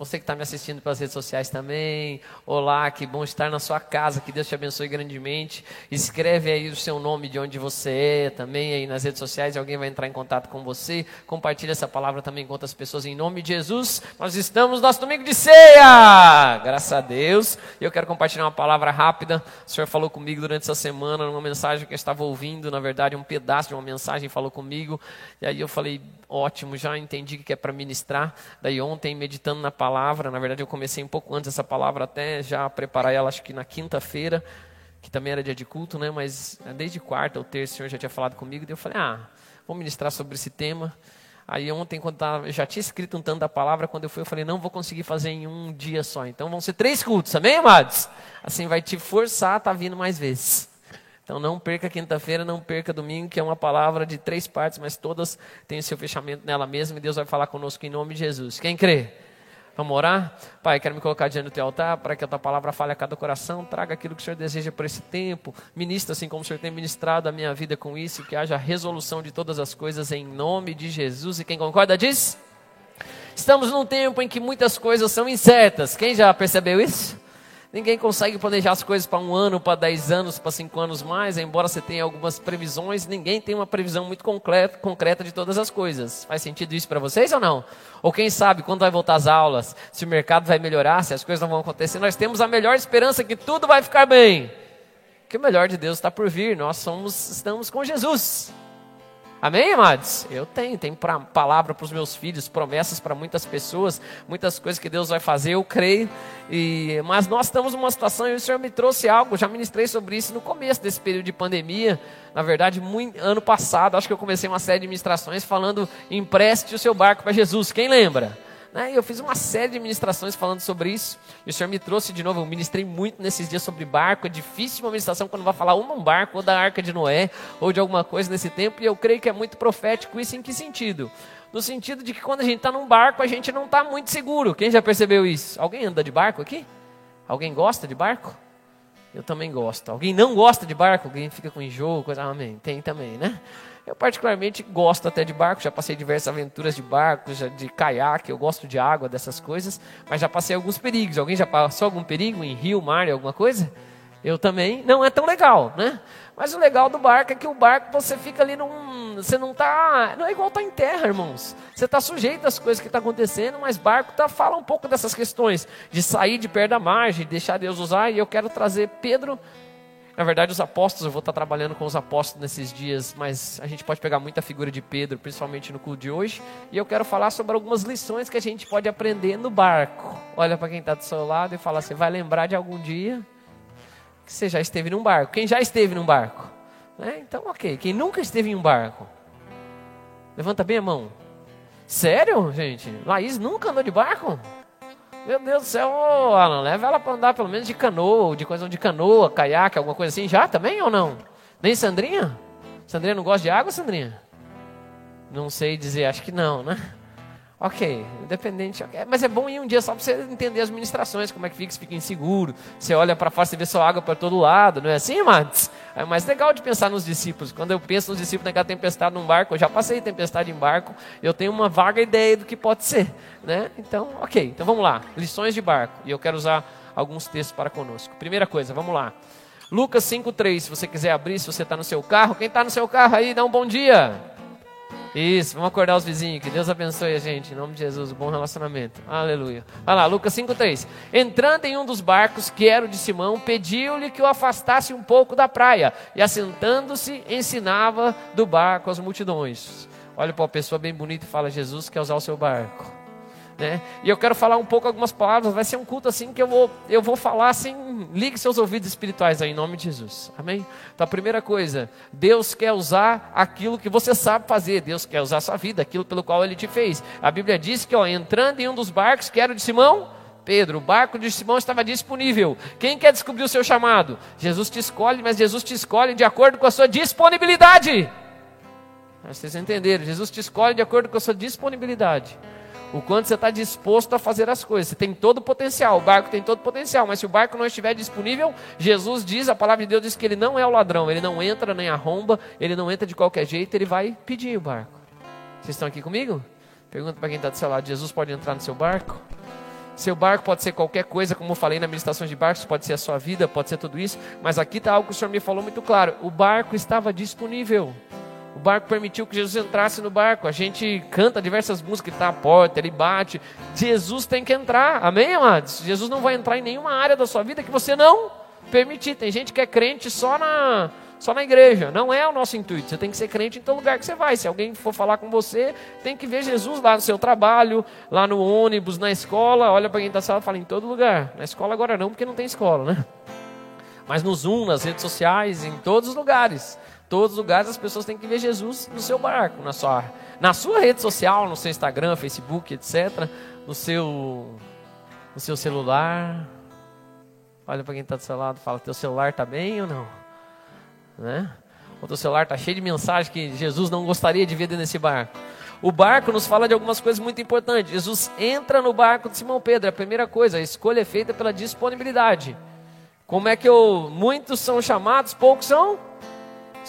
Você que está me assistindo pelas redes sociais também, olá, que bom estar na sua casa, que Deus te abençoe grandemente. Escreve aí o seu nome de onde você é também aí nas redes sociais, alguém vai entrar em contato com você. Compartilhe essa palavra também com outras pessoas em nome de Jesus. Nós estamos no nosso domingo de ceia, graças a Deus. Eu quero compartilhar uma palavra rápida. O Senhor falou comigo durante essa semana, numa mensagem que eu estava ouvindo, na verdade, um pedaço de uma mensagem falou comigo. E aí eu falei, ótimo, já entendi que é para ministrar. Daí ontem, meditando na palavra, palavra. Na verdade, eu comecei um pouco antes essa palavra, até já preparar ela, acho que na quinta-feira, que também era dia de culto, né? Mas é, desde quarta ou terça o Senhor já tinha falado comigo. E eu falei, ah, vou ministrar sobre esse tema. Aí ontem, quando eu já tinha escrito um tanto da palavra, quando eu fui, eu falei, não vou conseguir fazer em um dia só. Então vão ser três cultos, amém, amados? Assim vai te forçar a estar tá vindo mais vezes. Então não perca quinta-feira, não perca domingo, que é uma palavra de três partes, mas todas têm o seu fechamento nela mesma e Deus vai falar conosco em nome de Jesus. Quem crê? Vamos orar? Pai, quero me colocar diante do teu altar para que a tua palavra fale a cada coração, traga aquilo que o Senhor deseja por esse tempo, ministra assim como o Senhor tem ministrado a minha vida com isso, que haja resolução de todas as coisas em nome de Jesus. E quem concorda diz? Estamos num tempo em que muitas coisas são incertas. Quem já percebeu isso? Ninguém consegue planejar as coisas para um ano, para dez anos, para cinco anos mais, embora você tenha algumas previsões, ninguém tem uma previsão muito concreta, de todas as coisas. Faz sentido isso para vocês ou não? Ou quem sabe quando vai voltar às aulas, se o mercado vai melhorar, se as coisas não vão acontecer, nós temos a melhor esperança que tudo vai ficar bem. Que o melhor de Deus está por vir, nós somos, estamos com Jesus. Amém, amados? Eu tenho, tenho pra, palavra para os meus filhos, promessas para muitas pessoas, muitas coisas que Deus vai fazer, eu creio. E, mas nós estamos numa situação, e o Senhor me trouxe algo, já ministrei sobre isso no começo desse período de pandemia. Na verdade, muito, ano passado, acho que eu comecei uma série de ministrações falando: empreste o seu barco para Jesus. Quem lembra? Né? Eu fiz uma série de ministrações falando sobre isso. E o Senhor me trouxe de novo. Eu ministrei muito nesses dias sobre barco. É difícil uma ministração quando vai falar um barco, ou da arca de Noé, ou de alguma coisa nesse tempo. E eu creio que é muito profético isso. Em que sentido? No sentido de que quando a gente está num barco, a gente não está muito seguro. Quem já percebeu isso? Alguém anda de barco aqui? Alguém gosta de barco? Eu também gosto. Alguém não gosta de barco? Alguém fica com enjoo? Coisa... Amém. Tem também, né? Eu particularmente gosto até de barco, já passei diversas aventuras de barco, já de caiaque, eu gosto de água, dessas coisas, mas já passei alguns perigos. Alguém já passou algum perigo em rio, mar, alguma coisa? Eu também. Não é tão legal, né? Mas o legal do barco é que o barco você fica ali num. Você não tá. Não é igual estar tá em terra, irmãos. Você está sujeito às coisas que estão tá acontecendo, mas barco tá, fala um pouco dessas questões. De sair de perto da margem, de deixar Deus usar. E eu quero trazer Pedro na verdade, os apóstolos, eu vou estar trabalhando com os apóstolos nesses dias, mas a gente pode pegar muita figura de Pedro, principalmente no culto de hoje. E eu quero falar sobre algumas lições que a gente pode aprender no barco. Olha para quem está do seu lado e fala: você vai lembrar de algum dia que você já esteve num barco. Quem já esteve num barco? Né? Então, ok. Quem nunca esteve em um barco? Levanta bem a mão. Sério, gente? Laís nunca andou de barco? Meu Deus do céu, oh, Alan, leva ela para andar pelo menos de canoa, de coisa de canoa, caiaque, alguma coisa assim. Já também ou não? Nem Sandrinha? Sandrinha não gosta de água, Sandrinha? Não sei dizer, acho que não, né? Ok, independente. Okay. Mas é bom ir um dia só para você entender as ministrações, como é que fica, se fica inseguro. Você olha para fora, você vê só água para todo lado, não é assim, Matos? É mais legal de pensar nos discípulos. Quando eu penso nos discípulos naquela tempestade num barco, eu já passei tempestade em barco, eu tenho uma vaga ideia do que pode ser. Né? Então, ok, então vamos lá. Lições de barco. E eu quero usar alguns textos para conosco. Primeira coisa, vamos lá. Lucas 5,3, se você quiser abrir, se você está no seu carro. Quem está no seu carro aí, dá um bom dia. Isso, vamos acordar os vizinhos. Que Deus abençoe a gente. Em nome de Jesus, bom relacionamento. Aleluia. Vai lá, Lucas 5,3. Entrando em um dos barcos, que era o de Simão, pediu-lhe que o afastasse um pouco da praia. E assentando-se, ensinava do barco as multidões. Olha para uma pessoa bem bonita e fala: Jesus quer usar o seu barco. Né? E eu quero falar um pouco algumas palavras. Vai ser um culto assim que eu vou, eu vou falar assim. Ligue seus ouvidos espirituais aí, em nome de Jesus. Amém? Então, a primeira coisa, Deus quer usar aquilo que você sabe fazer. Deus quer usar a sua vida, aquilo pelo qual Ele te fez. A Bíblia diz que, ó, entrando em um dos barcos, que era o de Simão, Pedro, o barco de Simão estava disponível. Quem quer descobrir o seu chamado? Jesus te escolhe, mas Jesus te escolhe de acordo com a sua disponibilidade. Vocês entenderam? Jesus te escolhe de acordo com a sua disponibilidade. O quanto você está disposto a fazer as coisas. Você tem todo o potencial, o barco tem todo o potencial, mas se o barco não estiver disponível, Jesus diz, a palavra de Deus diz que ele não é o ladrão, ele não entra nem arromba, ele não entra de qualquer jeito, ele vai pedir o barco. Vocês estão aqui comigo? Pergunta para quem está do seu lado: Jesus pode entrar no seu barco? Seu barco pode ser qualquer coisa, como eu falei na meditação de barcos, pode ser a sua vida, pode ser tudo isso, mas aqui está algo que o Senhor me falou muito claro: o barco estava disponível. O barco permitiu que Jesus entrasse no barco. A gente canta diversas músicas, está à porta, ele bate. Jesus tem que entrar, amém, amados? Jesus não vai entrar em nenhuma área da sua vida que você não permitir. Tem gente que é crente só na, só na igreja. Não é o nosso intuito. Você tem que ser crente em todo lugar que você vai. Se alguém for falar com você, tem que ver Jesus lá no seu trabalho, lá no ônibus, na escola. Olha para quem está sala e fala em todo lugar. Na escola agora não, porque não tem escola, né? Mas no Zoom, nas redes sociais, em todos os lugares todos os lugares as pessoas têm que ver Jesus no seu barco, na sua, na sua rede social, no seu Instagram, Facebook, etc. No seu, no seu celular. Olha para quem está do seu lado, fala: teu celular está bem ou não? Né? O teu celular está cheio de mensagens que Jesus não gostaria de ver dentro desse barco. O barco nos fala de algumas coisas muito importantes. Jesus entra no barco de Simão Pedro. A primeira coisa, a escolha é feita pela disponibilidade. Como é que eu, muitos são chamados, poucos são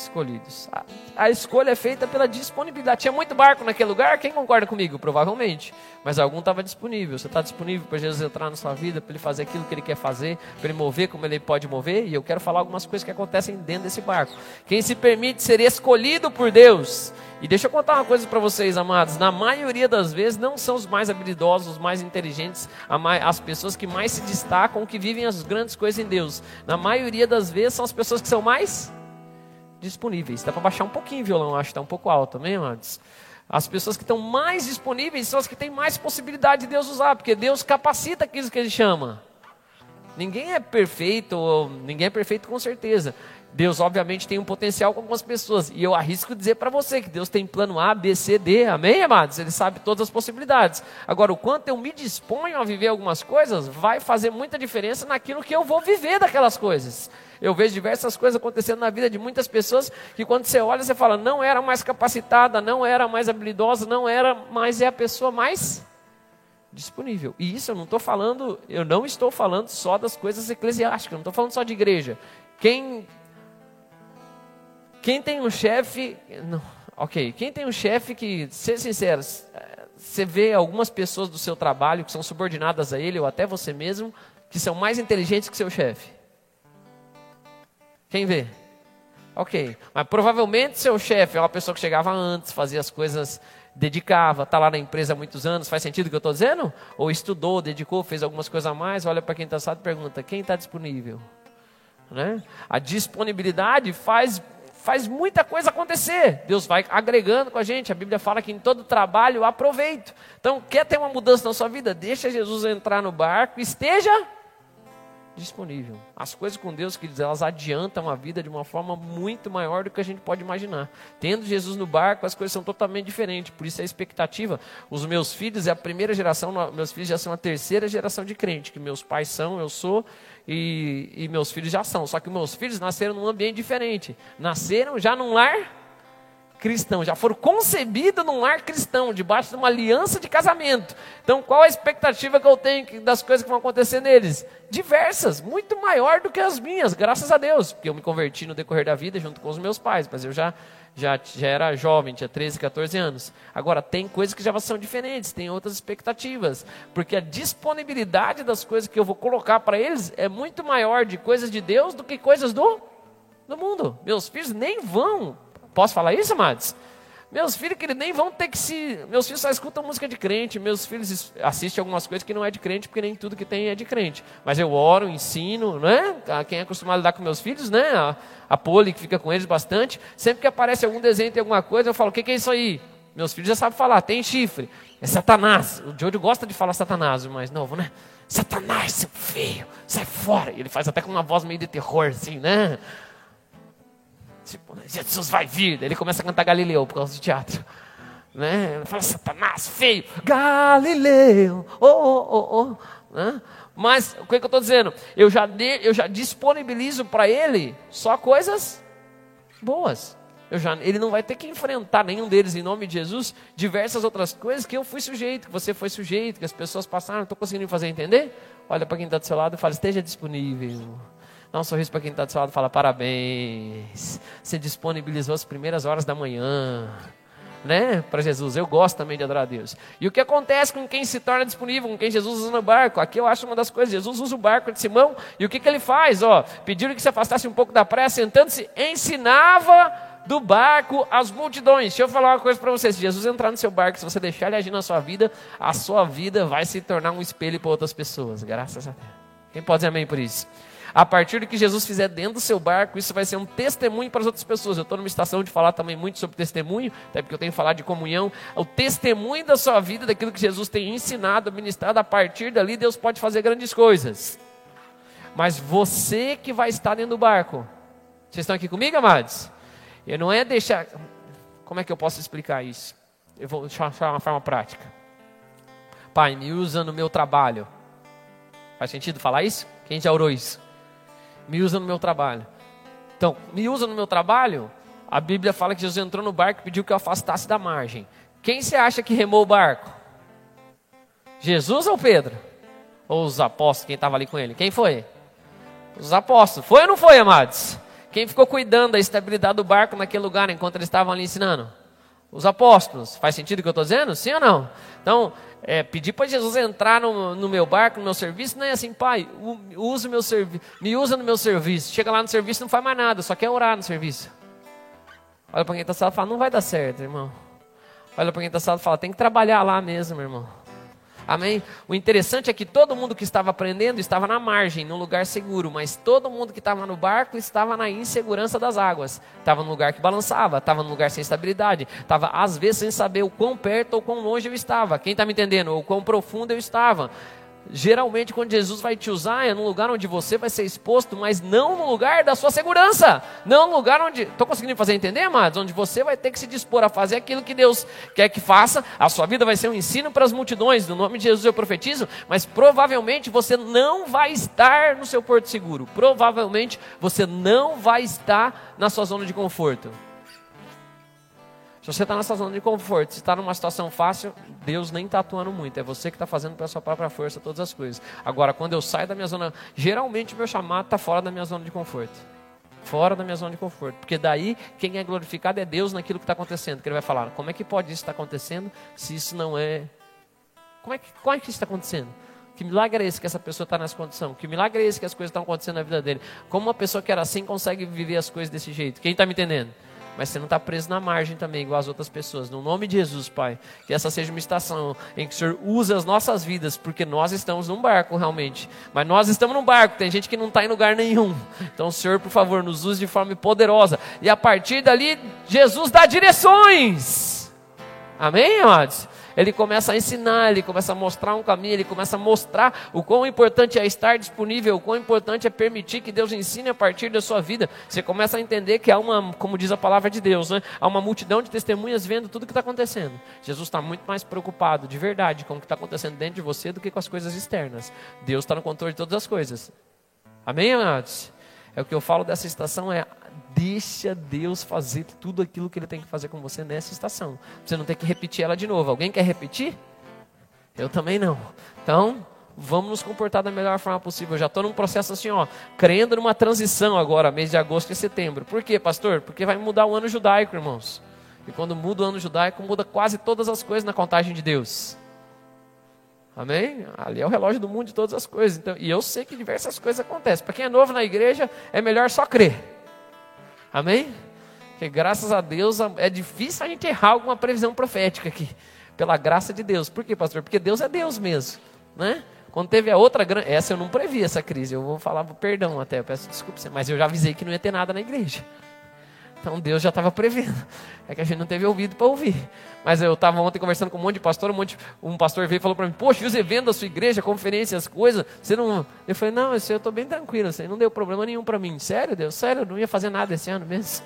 escolhidos. A, a, escolha é feita pela disponibilidade. Tinha muito barco naquele lugar, quem concorda comigo? Provavelmente. Mas algum estava disponível. Você está disponível para Jesus entrar na sua vida, para ele fazer aquilo que ele quer fazer, para ele mover como ele pode mover? E eu quero falar algumas coisas que acontecem dentro desse barco. Quem se permite ser escolhido por Deus. E deixa eu contar uma coisa para vocês, amados. Na maioria das vezes, não são os mais habilidosos, os mais inteligentes, as pessoas que mais se destacam, que vivem as grandes coisas em Deus. Na maioria das vezes, são as pessoas que são mais disponíveis. Dá para baixar um pouquinho o violão, acho que está um pouco alto também, amados. As pessoas que estão mais disponíveis são as que têm mais possibilidade de Deus usar, porque Deus capacita aquilo que Ele chama. Ninguém é perfeito, ninguém é perfeito com certeza. Deus, obviamente, tem um potencial com algumas pessoas. E eu arrisco dizer para você que Deus tem plano A, B, C, D. Amém, amados? Ele sabe todas as possibilidades. Agora, o quanto eu me disponho a viver algumas coisas vai fazer muita diferença naquilo que eu vou viver daquelas coisas. Eu vejo diversas coisas acontecendo na vida de muitas pessoas que quando você olha, você fala, não era mais capacitada, não era mais habilidosa, não era, mas é a pessoa mais disponível. E isso eu não estou falando, eu não estou falando só das coisas eclesiásticas, não estou falando só de igreja. Quem quem tem um chefe, ok, quem tem um chefe que, ser sincero, você vê algumas pessoas do seu trabalho que são subordinadas a ele ou até você mesmo, que são mais inteligentes que seu chefe. Quem vê? Ok. Mas provavelmente seu chefe é uma pessoa que chegava antes, fazia as coisas, dedicava, está lá na empresa há muitos anos. Faz sentido o que eu estou dizendo? Ou estudou, dedicou, fez algumas coisas a mais, olha para quem está assado e pergunta: quem está disponível? Né? A disponibilidade faz, faz muita coisa acontecer. Deus vai agregando com a gente. A Bíblia fala que em todo trabalho aproveito. Então, quer ter uma mudança na sua vida? Deixa Jesus entrar no barco, esteja disponível. As coisas com Deus, queridos, elas adiantam a vida de uma forma muito maior do que a gente pode imaginar. Tendo Jesus no barco, as coisas são totalmente diferentes. Por isso a expectativa. Os meus filhos é a primeira geração, meus filhos já são a terceira geração de crente, que meus pais são, eu sou, e, e meus filhos já são. Só que meus filhos nasceram num ambiente diferente. Nasceram já num lar cristão, já foram concebidos num lar cristão, debaixo de uma aliança de casamento. Então, qual a expectativa que eu tenho das coisas que vão acontecer neles? Diversas, muito maior do que as minhas, graças a Deus, porque eu me converti no decorrer da vida junto com os meus pais, mas eu já já, já era jovem, tinha 13, 14 anos. Agora, tem coisas que já são diferentes, tem outras expectativas, porque a disponibilidade das coisas que eu vou colocar para eles é muito maior de coisas de Deus do que coisas do, do mundo. Meus filhos nem vão Posso falar isso, amados? Meus filhos que nem vão ter que se. Meus filhos só escutam música de crente. Meus filhos assistem algumas coisas que não é de crente, porque nem tudo que tem é de crente. Mas eu oro, ensino, né? Quem é acostumado a lidar com meus filhos, né? A, a Poli, que fica com eles bastante. Sempre que aparece algum desenho, tem alguma coisa, eu falo: o que, que é isso aí? Meus filhos já sabem falar: tem chifre. É Satanás. O Jojo gosta de falar Satanás, o mais novo, né? Satanás, seu feio, sai fora. E ele faz até com uma voz meio de terror, assim, né? Tipo, Jesus vai vir. Ele começa a cantar Galileu por causa do teatro. Né? Ele fala, Satanás, feio, Galileu, oh, oh, oh, oh. Né? Mas o que, é que eu estou dizendo? Eu já, de, eu já disponibilizo para ele só coisas boas. Já, ele não vai ter que enfrentar nenhum deles em nome de Jesus, diversas outras coisas que eu fui sujeito, que você foi sujeito, que as pessoas passaram, não estou conseguindo fazer entender? Olha para quem está do seu lado e fala, esteja disponível. Dá um sorriso para quem está do seu lado e fala: parabéns. Você disponibilizou as primeiras horas da manhã. né, para Jesus. Eu gosto também de adorar a Deus. E o que acontece com quem se torna disponível, com quem Jesus usa no barco? Aqui eu acho uma das coisas. Jesus usa o barco de Simão e o que, que ele faz? Ó, pediram que se afastasse um pouco da praia, sentando-se, ensinava do barco as multidões. Deixa eu falar uma coisa para você: se Jesus entrar no seu barco, se você deixar ele agir na sua vida, a sua vida vai se tornar um espelho para outras pessoas. Graças a Deus. Quem pode dizer amém por isso? A partir do que Jesus fizer dentro do seu barco, isso vai ser um testemunho para as outras pessoas. Eu estou numa estação de falar também muito sobre testemunho, até porque eu tenho falar de comunhão. O testemunho da sua vida, daquilo que Jesus tem ensinado, ministrado, a partir dali Deus pode fazer grandes coisas. Mas você que vai estar dentro do barco. Vocês estão aqui comigo, amados? Eu não é deixar. Como é que eu posso explicar isso? Eu vou deixar uma forma prática. Pai, me usa no meu trabalho. Faz sentido falar isso? Quem já orou isso? Me usa no meu trabalho. Então, me usa no meu trabalho, a Bíblia fala que Jesus entrou no barco e pediu que eu afastasse da margem. Quem você acha que remou o barco? Jesus ou Pedro? Ou os apóstolos, quem estava ali com ele? Quem foi? Os apóstolos. Foi ou não foi, amados? Quem ficou cuidando da estabilidade do barco naquele lugar enquanto eles estavam ali ensinando? Os apóstolos. Faz sentido o que eu estou dizendo? Sim ou não? Então, é, pedir para Jesus entrar no, no, meu barco, no meu serviço, não é assim, pai, usa meu me usa no meu serviço. Chega lá no serviço não faz mais nada, só quer orar no serviço. Olha para quem está sala e fala, não vai dar certo, irmão. Olha para quem está sala e fala, tem que trabalhar lá mesmo, irmão. Amém? O interessante é que todo mundo que estava aprendendo estava na margem, num lugar seguro, mas todo mundo que estava no barco estava na insegurança das águas. Estava num lugar que balançava, estava num lugar sem estabilidade, estava às vezes sem saber o quão perto ou quão longe eu estava. Quem está me entendendo? Ou quão profundo eu estava. Geralmente, quando Jesus vai te usar, é num lugar onde você vai ser exposto, mas não no lugar da sua segurança. Não no lugar onde. Estou conseguindo fazer entender, amados? Onde você vai ter que se dispor a fazer aquilo que Deus quer que faça. A sua vida vai ser um ensino para as multidões. No nome de Jesus eu profetizo, mas provavelmente você não vai estar no seu porto seguro. Provavelmente você não vai estar na sua zona de conforto. Se você está nessa zona de conforto, se está numa situação fácil, Deus nem está atuando muito. É você que está fazendo pela sua própria força todas as coisas. Agora, quando eu saio da minha zona, geralmente meu chamado está fora da minha zona de conforto. Fora da minha zona de conforto. Porque daí quem é glorificado é Deus naquilo que está acontecendo. Que ele vai falar, como é que pode isso estar acontecendo se isso não é. Como é que, como é que isso está acontecendo? Que milagre é esse que essa pessoa está nessa condição? Que milagre é esse que as coisas estão acontecendo na vida dele? Como uma pessoa que era assim consegue viver as coisas desse jeito? Quem está me entendendo? Mas você não está preso na margem também, igual as outras pessoas. No nome de Jesus, Pai, que essa seja uma estação em que o Senhor use as nossas vidas, porque nós estamos num barco realmente. Mas nós estamos num barco, tem gente que não está em lugar nenhum. Então, Senhor, por favor, nos use de forma poderosa. E a partir dali, Jesus dá direções. Amém, amados? Ele começa a ensinar, ele começa a mostrar um caminho, ele começa a mostrar o quão importante é estar disponível, o quão importante é permitir que Deus ensine a partir da sua vida. Você começa a entender que há uma, como diz a palavra de Deus, né? há uma multidão de testemunhas vendo tudo o que está acontecendo. Jesus está muito mais preocupado, de verdade, com o que está acontecendo dentro de você do que com as coisas externas. Deus está no controle de todas as coisas. Amém, amados? É o que eu falo dessa estação é Deixa Deus fazer tudo aquilo que Ele tem que fazer com você nessa estação. Você não tem que repetir ela de novo. Alguém quer repetir? Eu também não. Então, vamos nos comportar da melhor forma possível. Eu já estou num processo assim, ó, crendo numa transição agora, mês de agosto e setembro. Por quê, pastor? Porque vai mudar o ano judaico, irmãos. E quando muda o ano judaico, muda quase todas as coisas na contagem de Deus. Amém? Ali é o relógio do mundo de todas as coisas. Então, e eu sei que diversas coisas acontecem. Para quem é novo na igreja, é melhor só crer. Amém? Porque graças a Deus é difícil a gente errar alguma previsão profética aqui. Pela graça de Deus. Por quê, pastor? Porque Deus é Deus mesmo. Né? Quando teve a outra grande. Essa eu não previ essa crise. Eu vou falar perdão até. Eu peço desculpa. Mas eu já avisei que não ia ter nada na igreja. Então Deus já estava prevendo. É que a gente não teve ouvido para ouvir. Mas eu estava ontem conversando com um monte de pastor, um, monte, um pastor veio e falou para mim, poxa, e os eventos da sua igreja, conferências, coisas, você não... Eu falei, não, eu estou bem tranquilo, isso não deu problema nenhum para mim. Sério, Deus? Sério, eu não ia fazer nada esse ano mesmo.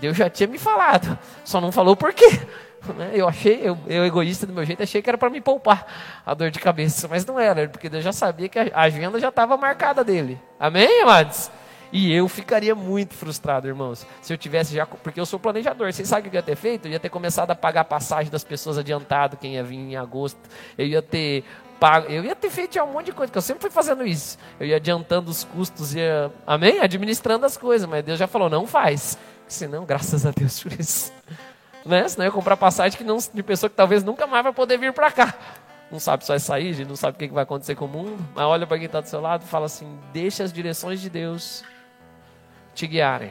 Deus já tinha me falado, só não falou por quê. Né? Eu achei, eu, eu egoísta do meu jeito, achei que era para me poupar a dor de cabeça, mas não era, porque Deus já sabia que a agenda já estava marcada dele. Amém, amados? E eu ficaria muito frustrado, irmãos, se eu tivesse já. Porque eu sou planejador. Vocês sabem o que eu ia ter feito? Eu ia ter começado a pagar a passagem das pessoas adiantado, quem ia vir em agosto. Eu ia ter pago. Eu ia ter feito um monte de coisa, que eu sempre fui fazendo isso. Eu ia adiantando os custos, ia. Amém? Administrando as coisas. Mas Deus já falou, não faz. Senão, graças a Deus por isso. né? Senão ia comprar passagem que não, de pessoa que talvez nunca mais vai poder vir para cá. Não sabe se vai sair, a gente não sabe o que vai acontecer com o mundo. Mas olha para quem está do seu lado e fala assim: deixa as direções de Deus te guiarem.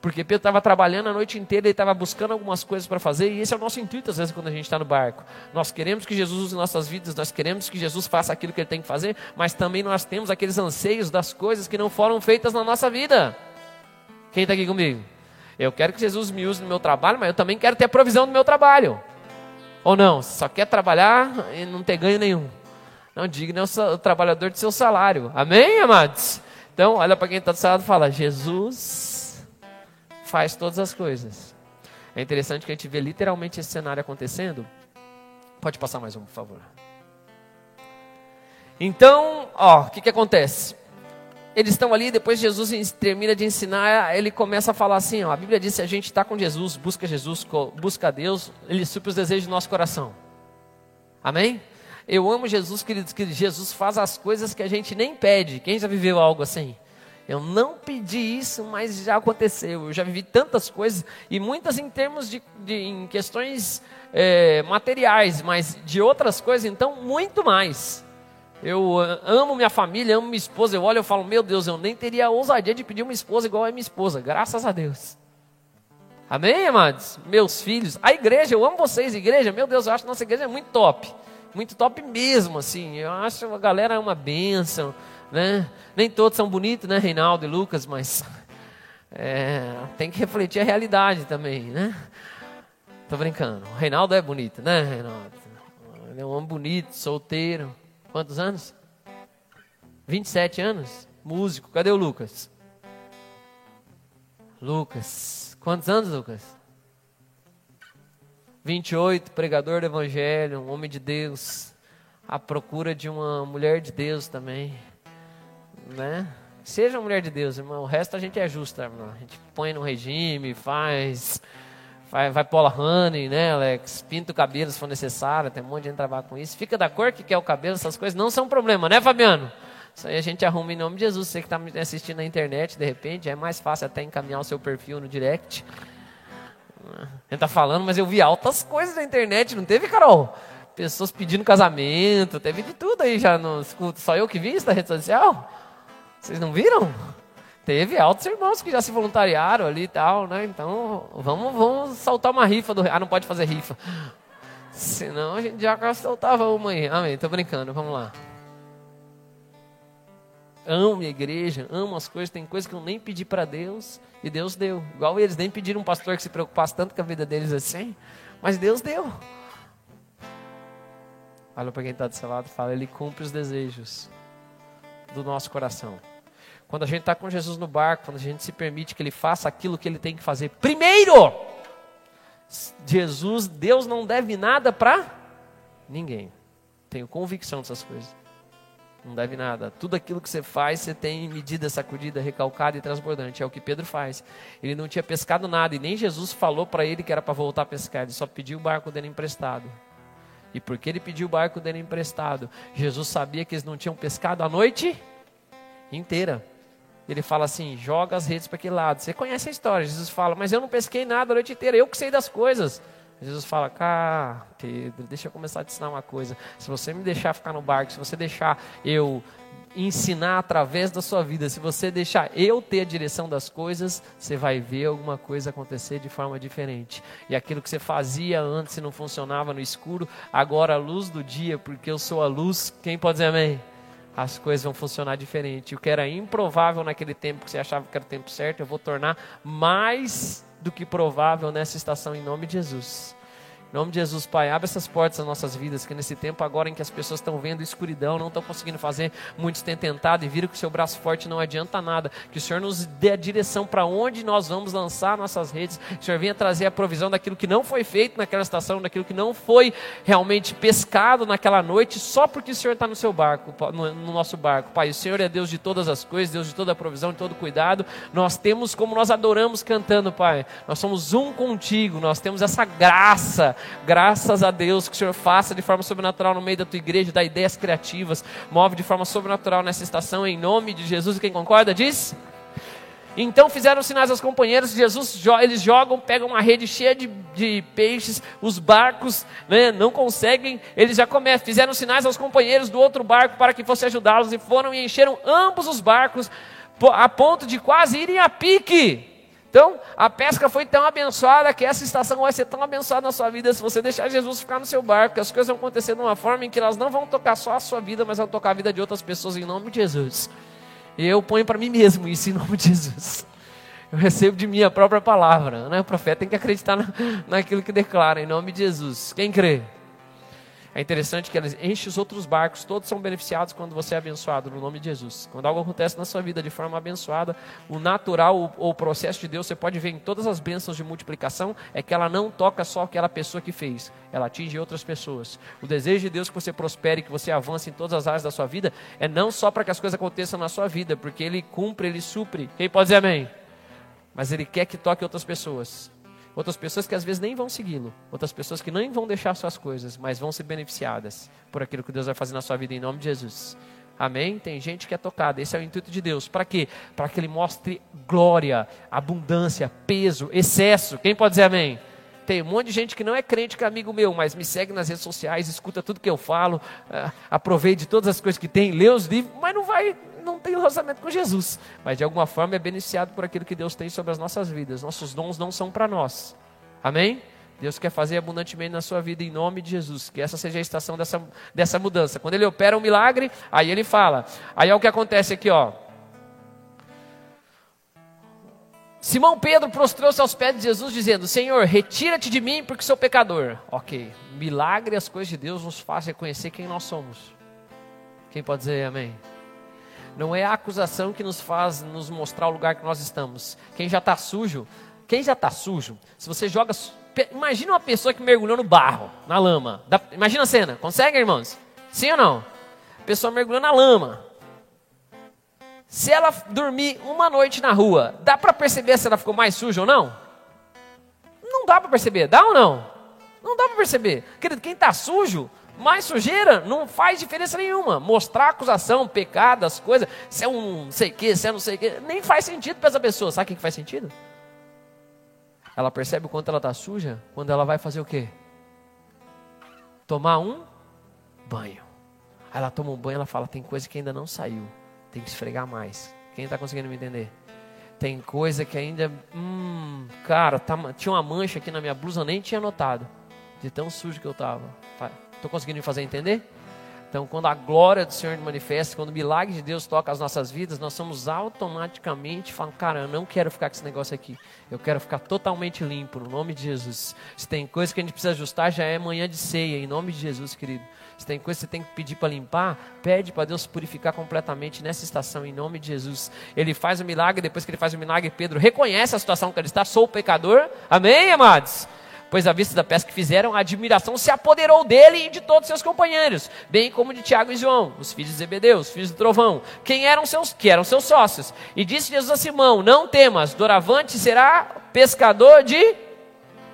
Porque Pedro estava trabalhando a noite inteira, ele estava buscando algumas coisas para fazer, e esse é o nosso intuito às vezes quando a gente está no barco. Nós queremos que Jesus use nossas vidas, nós queremos que Jesus faça aquilo que ele tem que fazer, mas também nós temos aqueles anseios das coisas que não foram feitas na nossa vida. Quem está aqui comigo? Eu quero que Jesus me use no meu trabalho, mas eu também quero ter provisão do meu trabalho. Ou não? Só quer trabalhar e não ter ganho nenhum. Não, digno é o trabalhador de seu salário. Amém, amados? Então, olha para quem está do seu lado e fala: Jesus faz todas as coisas. É interessante que a gente vê literalmente esse cenário acontecendo. Pode passar mais um, por favor. Então, ó, o que, que acontece? Eles estão ali, depois Jesus termina de ensinar, ele começa a falar assim: ó, a Bíblia diz: se a gente está com Jesus, busca Jesus, busca Deus, ele supre os desejos do nosso coração. Amém? Eu amo Jesus, queridos, que Jesus faz as coisas que a gente nem pede. Quem já viveu algo assim? Eu não pedi isso, mas já aconteceu. Eu já vivi tantas coisas e muitas em termos de, de em questões é, materiais, mas de outras coisas, então muito mais. Eu amo minha família, amo minha esposa. Eu olho e falo, meu Deus, eu nem teria a ousadia de pedir uma esposa igual a minha esposa. Graças a Deus. Amém, amados? Meus filhos, a igreja, eu amo vocês, igreja. Meu Deus, eu acho que nossa igreja é muito top. Muito top mesmo, assim. Eu acho a galera é uma bênção né? Nem todos são bonitos, né, Reinaldo e Lucas, mas é, tem que refletir a realidade também, né? Tô brincando. O Reinaldo é bonito, né, Reinaldo? Ele é um homem bonito, solteiro. Quantos anos? 27 anos? Músico. Cadê o Lucas? Lucas. Quantos anos, Lucas? 28, pregador do Evangelho, um homem de Deus. À procura de uma mulher de Deus também né? Seja uma mulher de Deus, irmão. O resto a gente é justo, irmão. A gente põe no regime, faz, vai, pola honey, né, Alex? Pinta o cabelo se for necessário. Tem um monte de gente trabalha com isso. Fica da cor que quer o cabelo, essas coisas não são problema, né, Fabiano? Isso aí a gente arruma em nome de Jesus. Você que está me assistindo na internet, de repente, é mais fácil até encaminhar o seu perfil no direct. Gente tá falando, mas eu vi altas coisas na internet, não teve, Carol? Pessoas pedindo casamento, teve de tudo aí já no Só eu que vi isso na rede social? Vocês não viram? Teve altos irmãos que já se voluntariaram ali e tal, né? Então, vamos, vamos soltar uma rifa do. Ah, não pode fazer rifa. Senão a gente já soltava uma aí. Amém, tô brincando, vamos lá. Amo a igreja, amo as coisas, tem coisas que eu nem pedi para Deus e Deus deu. Igual eles nem pediram um pastor que se preocupasse tanto com a vida deles assim, mas Deus deu. Olha para quem está do seu lado e fala: Ele cumpre os desejos do nosso coração. Quando a gente está com Jesus no barco, quando a gente se permite que Ele faça aquilo que Ele tem que fazer primeiro, Jesus, Deus não deve nada para ninguém. Tenho convicção dessas coisas. Não deve nada. Tudo aquilo que você faz, você tem medida sacudida, recalcada e transbordante. É o que Pedro faz. Ele não tinha pescado nada e nem Jesus falou para ele que era para voltar a pescar. Ele só pediu o barco dele emprestado. E porque ele pediu o barco dele emprestado, Jesus sabia que eles não tinham pescado a noite inteira. Ele fala assim: joga as redes para aquele lado. Você conhece a história. Jesus fala, mas eu não pesquei nada a noite inteira, eu que sei das coisas. Jesus fala, cá, Pedro, deixa eu começar a te ensinar uma coisa. Se você me deixar ficar no barco, se você deixar eu ensinar através da sua vida, se você deixar eu ter a direção das coisas, você vai ver alguma coisa acontecer de forma diferente. E aquilo que você fazia antes e não funcionava no escuro, agora a luz do dia, porque eu sou a luz, quem pode dizer amém? as coisas vão funcionar diferente. O que era improvável naquele tempo que você achava que era o tempo certo, eu vou tornar mais do que provável nessa estação em nome de Jesus. Em nome de Jesus, Pai, abre essas portas das nossas vidas, que nesse tempo agora em que as pessoas estão vendo escuridão, não estão conseguindo fazer, muitos têm tentado e viram que o seu braço forte não adianta nada, que o Senhor nos dê a direção para onde nós vamos lançar nossas redes, que o Senhor venha trazer a provisão daquilo que não foi feito naquela estação, daquilo que não foi realmente pescado naquela noite, só porque o Senhor está no seu barco, no, no nosso barco. Pai, o Senhor é Deus de todas as coisas, Deus de toda a provisão, de todo cuidado. Nós temos como nós adoramos cantando, Pai. Nós somos um contigo, nós temos essa graça Graças a Deus que o Senhor faça de forma sobrenatural no meio da tua igreja, dá ideias criativas, move de forma sobrenatural nessa estação, em nome de Jesus. Quem concorda diz? Então fizeram sinais aos companheiros, Jesus, eles jogam, pegam uma rede cheia de, de peixes, os barcos né, não conseguem, eles já começam, fizeram sinais aos companheiros do outro barco para que fosse ajudá-los, e foram e encheram ambos os barcos, a ponto de quase irem a pique. Então, a pesca foi tão abençoada que essa estação vai ser tão abençoada na sua vida se você deixar Jesus ficar no seu barco, que as coisas vão acontecer de uma forma em que elas não vão tocar só a sua vida, mas vão tocar a vida de outras pessoas em nome de Jesus. E eu ponho para mim mesmo isso em nome de Jesus. Eu recebo de mim a própria palavra. Né? O profeta tem que acreditar na, naquilo que declara em nome de Jesus. Quem crê? É interessante que eles enchem os outros barcos, todos são beneficiados quando você é abençoado no nome de Jesus. Quando algo acontece na sua vida de forma abençoada, o natural ou o processo de Deus, você pode ver em todas as bênçãos de multiplicação, é que ela não toca só aquela pessoa que fez, ela atinge outras pessoas. O desejo de Deus que você prospere, que você avance em todas as áreas da sua vida, é não só para que as coisas aconteçam na sua vida, porque Ele cumpre, Ele supre. Quem pode dizer amém? Mas Ele quer que toque outras pessoas outras pessoas que às vezes nem vão segui-lo, outras pessoas que nem vão deixar suas coisas, mas vão ser beneficiadas por aquilo que Deus vai fazer na sua vida em nome de Jesus. Amém? Tem gente que é tocada. Esse é o intuito de Deus. Para quê? Para que Ele mostre glória, abundância, peso, excesso. Quem pode dizer amém? Tem um monte de gente que não é crente, que é amigo meu, mas me segue nas redes sociais, escuta tudo que eu falo, uh, aproveita de todas as coisas que tem, lê os livros, mas não vai, tem relacionamento com Jesus. Mas de alguma forma é beneficiado por aquilo que Deus tem sobre as nossas vidas. Nossos dons não são para nós. Amém? Deus quer fazer abundantemente na sua vida em nome de Jesus. Que essa seja a estação dessa, dessa mudança. Quando ele opera um milagre, aí ele fala. Aí é o que acontece aqui, ó. Simão Pedro prostrou-se aos pés de Jesus, dizendo: Senhor, retira-te de mim, porque sou pecador. Ok, milagre as coisas de Deus nos faz reconhecer quem nós somos. Quem pode dizer amém? Não é a acusação que nos faz nos mostrar o lugar que nós estamos. Quem já está sujo, quem já está sujo, se você joga. Imagina uma pessoa que mergulhou no barro, na lama. imagina a cena, consegue, irmãos? Sim ou não? Pessoa mergulhou na lama. Se ela dormir uma noite na rua, dá para perceber se ela ficou mais suja ou não? Não dá para perceber, dá ou não? Não dá para perceber. Querido, quem está sujo, mais sujeira, não faz diferença nenhuma. Mostrar acusação, pecado, as coisas, se é um não sei o que, se é não sei o que, nem faz sentido para essa pessoa. Sabe o que faz sentido? Ela percebe o quanto ela está suja quando ela vai fazer o quê? Tomar um banho. Aí ela toma um banho, ela fala: tem coisa que ainda não saiu tem que esfregar mais. Quem está conseguindo me entender? Tem coisa que ainda. Hum, cara, tá, tinha uma mancha aqui na minha blusa, nem tinha notado. De tão sujo que eu estava. Estou conseguindo me fazer entender? Então, quando a glória do Senhor manifesta, quando o milagre de Deus toca as nossas vidas, nós somos automaticamente falando, cara, eu não quero ficar com esse negócio aqui. Eu quero ficar totalmente limpo, no nome de Jesus. Se tem coisa que a gente precisa ajustar, já é manhã de ceia, em nome de Jesus, querido. Se tem coisa que você tem que pedir para limpar, pede para Deus purificar completamente nessa estação, em nome de Jesus. Ele faz o milagre, depois que ele faz o milagre, Pedro reconhece a situação que ele está, sou pecador. Amém, amados? Pois à vista da pesca que fizeram, a admiração se apoderou dele e de todos seus companheiros, bem como de Tiago e João, os filhos de Zebedeu, os filhos do trovão, quem eram seus, que eram seus sócios. E disse Jesus a Simão: Não temas, doravante será pescador de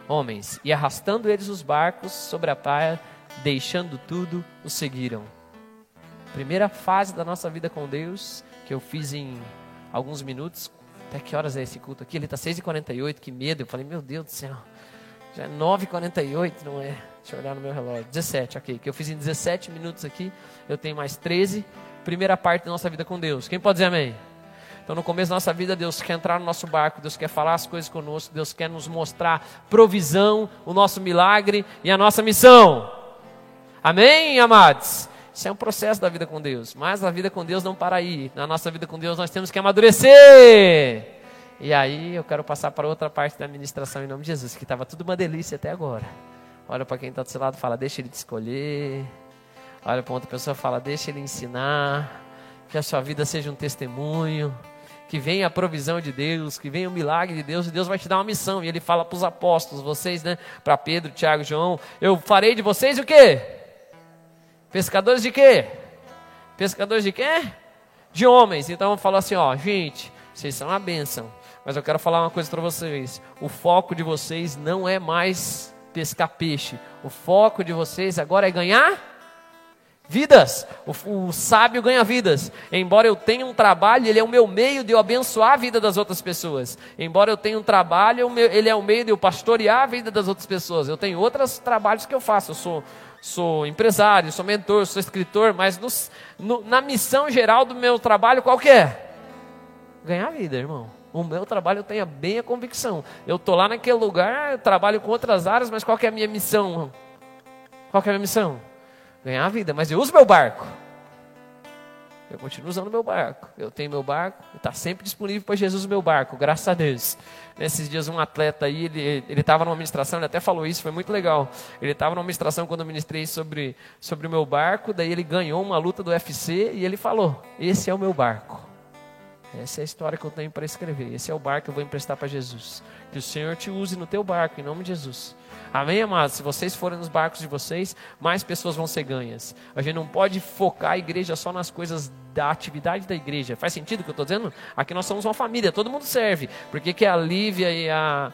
homens. E arrastando eles os barcos sobre a praia, deixando tudo, os seguiram. Primeira fase da nossa vida com Deus, que eu fiz em alguns minutos. Até que horas é esse culto aqui? Ele está 6h48, que medo. Eu falei, meu Deus do céu. Já é 9h48, não é? Deixa eu olhar no meu relógio. 17, ok. Que eu fiz em 17 minutos aqui. Eu tenho mais 13. Primeira parte da nossa vida com Deus. Quem pode dizer amém? Então, no começo da nossa vida, Deus quer entrar no nosso barco, Deus quer falar as coisas conosco, Deus quer nos mostrar provisão, o nosso milagre e a nossa missão. Amém, amados? Isso é um processo da vida com Deus, mas a vida com Deus não para aí. Na nossa vida com Deus, nós temos que amadurecer. E aí eu quero passar para outra parte da administração em nome de Jesus, que estava tudo uma delícia até agora. Olha para quem está do seu lado fala, deixa ele te escolher. Olha para outra pessoa fala, deixa ele ensinar. Que a sua vida seja um testemunho. Que venha a provisão de Deus, que venha o milagre de Deus, e Deus vai te dar uma missão. E ele fala para os apóstolos, vocês, né? Para Pedro, Tiago, João, eu farei de vocês o quê? Pescadores de quê? Pescadores de quê? De homens. Então fala assim, ó, gente, vocês são a bênção. Mas eu quero falar uma coisa para vocês. O foco de vocês não é mais pescar peixe. O foco de vocês agora é ganhar Vidas. O, o, sábio ganha vidas. Embora eu tenha um trabalho, ele é o meu meio de eu abençoar a vida das outras pessoas. Embora eu tenha um trabalho, ele é o meio de eu pastorear a vida das outras pessoas. Eu tenho outros trabalhos que eu faço. Eu sou, sou empresário, sou mentor, sou escritor, mas no, na missão geral do meu trabalho, qual que é? Ganhar vida, irmão. O meu trabalho eu tenho bem a convicção. Eu estou lá naquele lugar, trabalho com outras áreas, mas qual é a minha missão? Qual é a minha missão? ganhar a vida, mas eu uso meu barco. Eu continuo usando meu barco. Eu tenho meu barco, está sempre disponível para Jesus o meu barco, graças a Deus. Nesses dias um atleta aí, ele estava numa ministração, ele até falou isso, foi muito legal. Ele estava numa ministração quando eu ministrei sobre, sobre o meu barco, daí ele ganhou uma luta do UFC e ele falou: Esse é o meu barco. Essa é a história que eu tenho para escrever. Esse é o barco que eu vou emprestar para Jesus. Que o Senhor te use no teu barco, em nome de Jesus. Amém, amados? Se vocês forem nos barcos de vocês, mais pessoas vão ser ganhas. A gente não pode focar a igreja só nas coisas da atividade da igreja. Faz sentido o que eu estou dizendo? Aqui nós somos uma família, todo mundo serve. Por que, que a Lívia e a.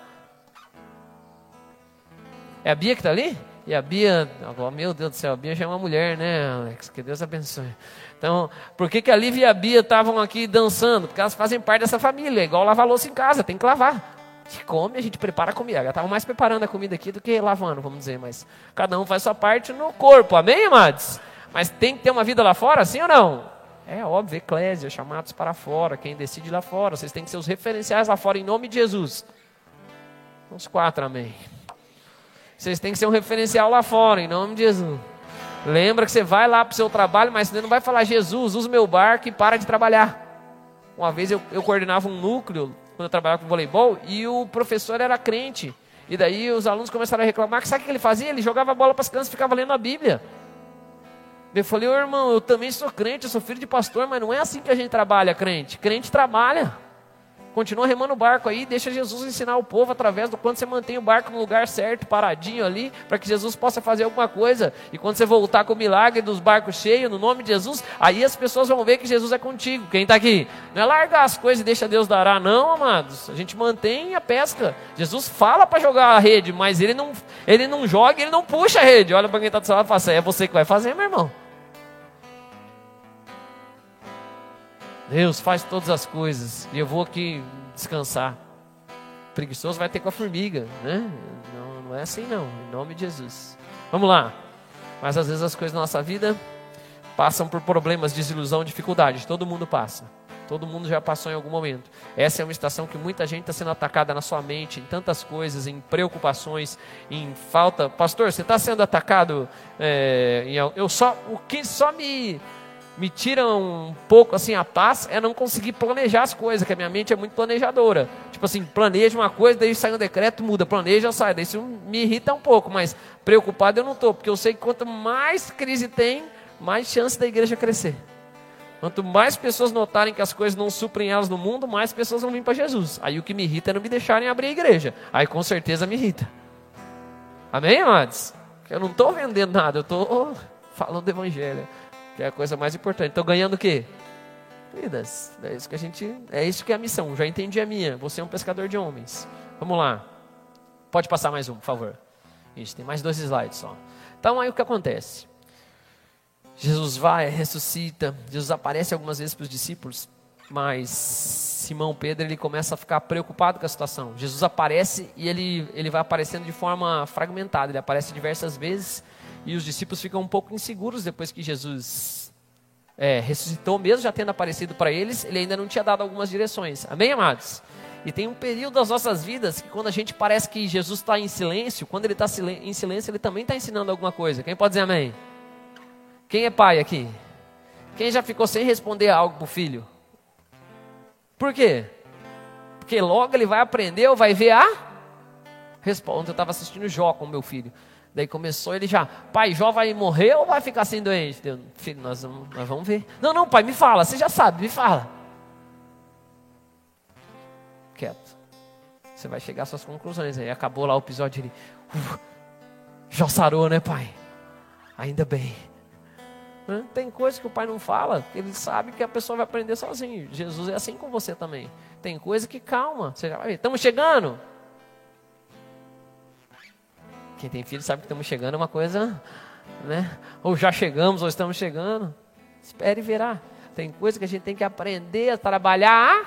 É a Bia que está ali? E a Bia, meu Deus do céu, a Bia já é uma mulher, né, Alex? Que Deus abençoe. Então, por que, que a Lívia e a Bia estavam aqui dançando? Porque elas fazem parte dessa família, é igual lavar louça em casa, tem que lavar. A gente come, a gente prepara a comida. Ela estava mais preparando a comida aqui do que lavando, vamos dizer, mas cada um faz sua parte no corpo, amém, amados? Mas tem que ter uma vida lá fora, sim ou não? É óbvio, eclésia, chamados para fora, quem decide lá fora. Vocês têm que ser os referenciais lá fora em nome de Jesus. Uns quatro, amém. Vocês têm que ser um referencial lá fora, em nome de Jesus. Lembra que você vai lá para o seu trabalho, mas você não vai falar, Jesus, usa o meu barco e para de trabalhar. Uma vez eu, eu coordenava um núcleo, quando eu trabalhava com voleibol, e o professor era crente. E daí os alunos começaram a reclamar, que sabe o que ele fazia? Ele jogava a bola para as crianças e ficava lendo a Bíblia. Eu falei, ô irmão, eu também sou crente, eu sou filho de pastor, mas não é assim que a gente trabalha, crente. Crente trabalha. Continua remando o barco aí, deixa Jesus ensinar o povo através do quanto você mantém o barco no lugar certo, paradinho ali, para que Jesus possa fazer alguma coisa. E quando você voltar com o milagre dos barcos cheios, no nome de Jesus, aí as pessoas vão ver que Jesus é contigo. Quem está aqui? Não é largar as coisas e deixa Deus dará, não, amados. A gente mantém a pesca. Jesus fala para jogar a rede, mas ele não, ele não joga, ele não puxa a rede. Olha para quem está do seu lado e fala assim, é você que vai fazer, meu irmão. Deus faz todas as coisas e eu vou aqui descansar. Preguiçoso vai ter com a formiga, né? Não, não é assim não, em nome de Jesus. Vamos lá. Mas às vezes as coisas na nossa vida passam por problemas, desilusão, dificuldade. Todo mundo passa. Todo mundo já passou em algum momento. Essa é uma estação que muita gente está sendo atacada na sua mente, em tantas coisas, em preocupações, em falta. Pastor, você está sendo atacado? É, em, eu só, o que só me me tira um pouco assim a paz é não conseguir planejar as coisas, que a minha mente é muito planejadora. Tipo assim, planeja uma coisa, daí sai um decreto, muda, planeja, sai. Daí isso me irrita um pouco, mas preocupado eu não estou, porque eu sei que quanto mais crise tem, mais chance da igreja crescer. Quanto mais pessoas notarem que as coisas não suprem elas no mundo, mais pessoas vão vir para Jesus. Aí o que me irrita é não me deixarem abrir a igreja. Aí com certeza me irrita. Amém, amados? Eu não estou vendendo nada, eu estou falando do evangelho que é a coisa mais importante. Estou ganhando o quê? Vidas. É isso que a gente, é isso que é a missão. Já entendi a minha. Você é um pescador de homens. Vamos lá. Pode passar mais um, por favor. Isso, tem mais dois slides só. Então aí o que acontece? Jesus vai, ressuscita, Jesus aparece algumas vezes para os discípulos, mas Simão Pedro ele começa a ficar preocupado com a situação. Jesus aparece e ele, ele vai aparecendo de forma fragmentada, ele aparece diversas vezes e os discípulos ficam um pouco inseguros depois que Jesus é, ressuscitou, mesmo já tendo aparecido para eles, ele ainda não tinha dado algumas direções. Amém, amados? E tem um período das nossas vidas que quando a gente parece que Jesus está em silêncio, quando ele está em silêncio, ele também está ensinando alguma coisa. Quem pode dizer amém? Quem é pai aqui? Quem já ficou sem responder algo para o filho? Por quê? Porque logo ele vai aprender ou vai ver a resposta. Eu estava assistindo Jó com meu filho. Daí começou ele já, pai, Jó vai morrer ou vai ficar assim doente? Deu, filho, nós vamos, nós vamos ver. Não, não, pai, me fala, você já sabe, me fala. Quieto. Você vai chegar às suas conclusões. Aí acabou lá o episódio ele, uh, Jó sarou, né, pai? Ainda bem. Tem coisa que o pai não fala, ele sabe que a pessoa vai aprender sozinho. Jesus é assim com você também. Tem coisa que calma, você já vai ver. Estamos chegando? Quem tem filho sabe que estamos chegando é uma coisa né? Ou já chegamos, ou estamos chegando. Espere e verá. Tem coisa que a gente tem que aprender a trabalhar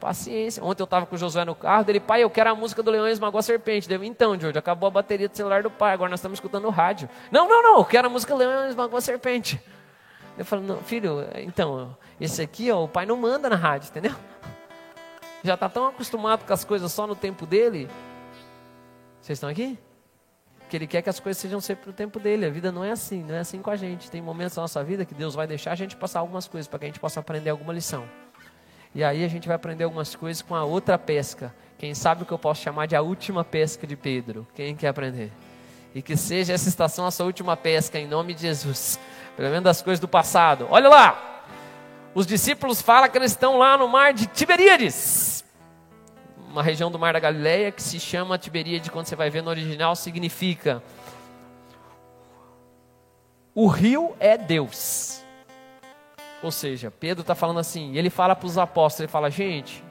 paciência. Ontem eu estava com o Josué no carro, dele, pai, eu quero a música do Leão Esmagou a Serpente. Deu, então, George, acabou a bateria do celular do pai, agora nós estamos escutando o rádio. Não, não, não, eu quero a música Leão Esmagou a Serpente. Eu falo, não, filho, então, esse aqui, ó, o pai não manda na rádio, entendeu? Já está tão acostumado com as coisas só no tempo dele. Vocês estão aqui? Que ele quer que as coisas sejam sempre no tempo dele. A vida não é assim, não é assim com a gente. Tem momentos da nossa vida que Deus vai deixar a gente passar algumas coisas para que a gente possa aprender alguma lição. E aí a gente vai aprender algumas coisas com a outra pesca. Quem sabe o que eu posso chamar de a última pesca de Pedro? Quem quer aprender? E que seja essa estação a sua última pesca, em nome de Jesus pelo menos das coisas do passado. Olha lá, os discípulos falam que eles estão lá no mar de Tiberíades, uma região do mar da Galileia que se chama Tiberíades, quando você vai ver no original, significa o rio é Deus. Ou seja, Pedro está falando assim, ele fala para os apóstolos, ele fala, gente,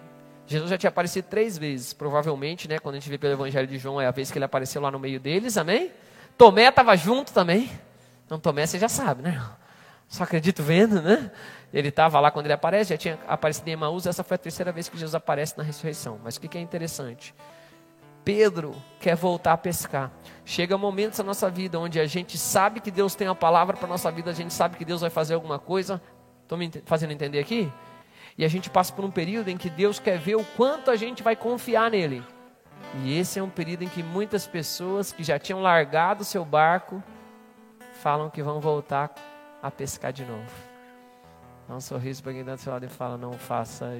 Jesus já tinha aparecido três vezes, provavelmente, né? Quando a gente vê pelo Evangelho de João, é a vez que ele apareceu lá no meio deles, amém? Tomé estava junto também. Não Tomé, você já sabe, né? Só acredito vendo, né? Ele estava lá quando ele aparece, já tinha aparecido em Emaús, essa foi a terceira vez que Jesus aparece na ressurreição. Mas o que, que é interessante? Pedro quer voltar a pescar. Chega momentos na nossa vida onde a gente sabe que Deus tem uma palavra para a nossa vida, a gente sabe que Deus vai fazer alguma coisa. Estou me fazendo entender aqui? E a gente passa por um período em que Deus quer ver o quanto a gente vai confiar nele. E esse é um período em que muitas pessoas que já tinham largado seu barco falam que vão voltar a pescar de novo. Dá um sorriso para quem está do seu lado e fala: Não faça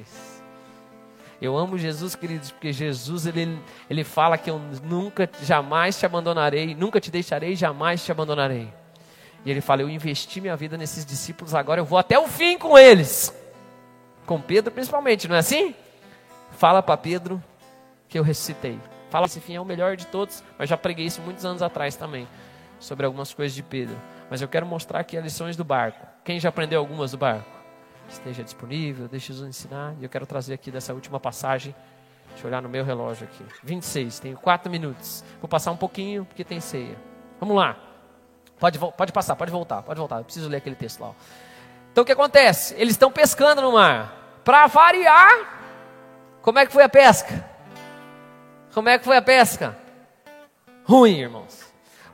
isso. Eu amo Jesus, queridos, porque Jesus ele, ele fala que eu nunca, jamais te abandonarei, nunca te deixarei, jamais te abandonarei. E ele fala: Eu investi minha vida nesses discípulos, agora eu vou até o fim com eles. Com Pedro principalmente, não é assim? Fala para Pedro que eu ressuscitei. Fala, esse fim é o melhor de todos, mas já preguei isso muitos anos atrás também sobre algumas coisas de Pedro. Mas eu quero mostrar aqui as lições do barco. Quem já aprendeu algumas do barco? Esteja disponível, deixe Jesus ensinar. E eu quero trazer aqui dessa última passagem. Deixa eu olhar no meu relógio aqui. 26, tenho 4 minutos. Vou passar um pouquinho porque tem ceia. Vamos lá. Pode, pode passar, pode voltar, pode voltar. Eu preciso ler aquele texto lá. Então o que acontece? Eles estão pescando no mar. Para variar, como é que foi a pesca? Como é que foi a pesca? Ruim, irmãos.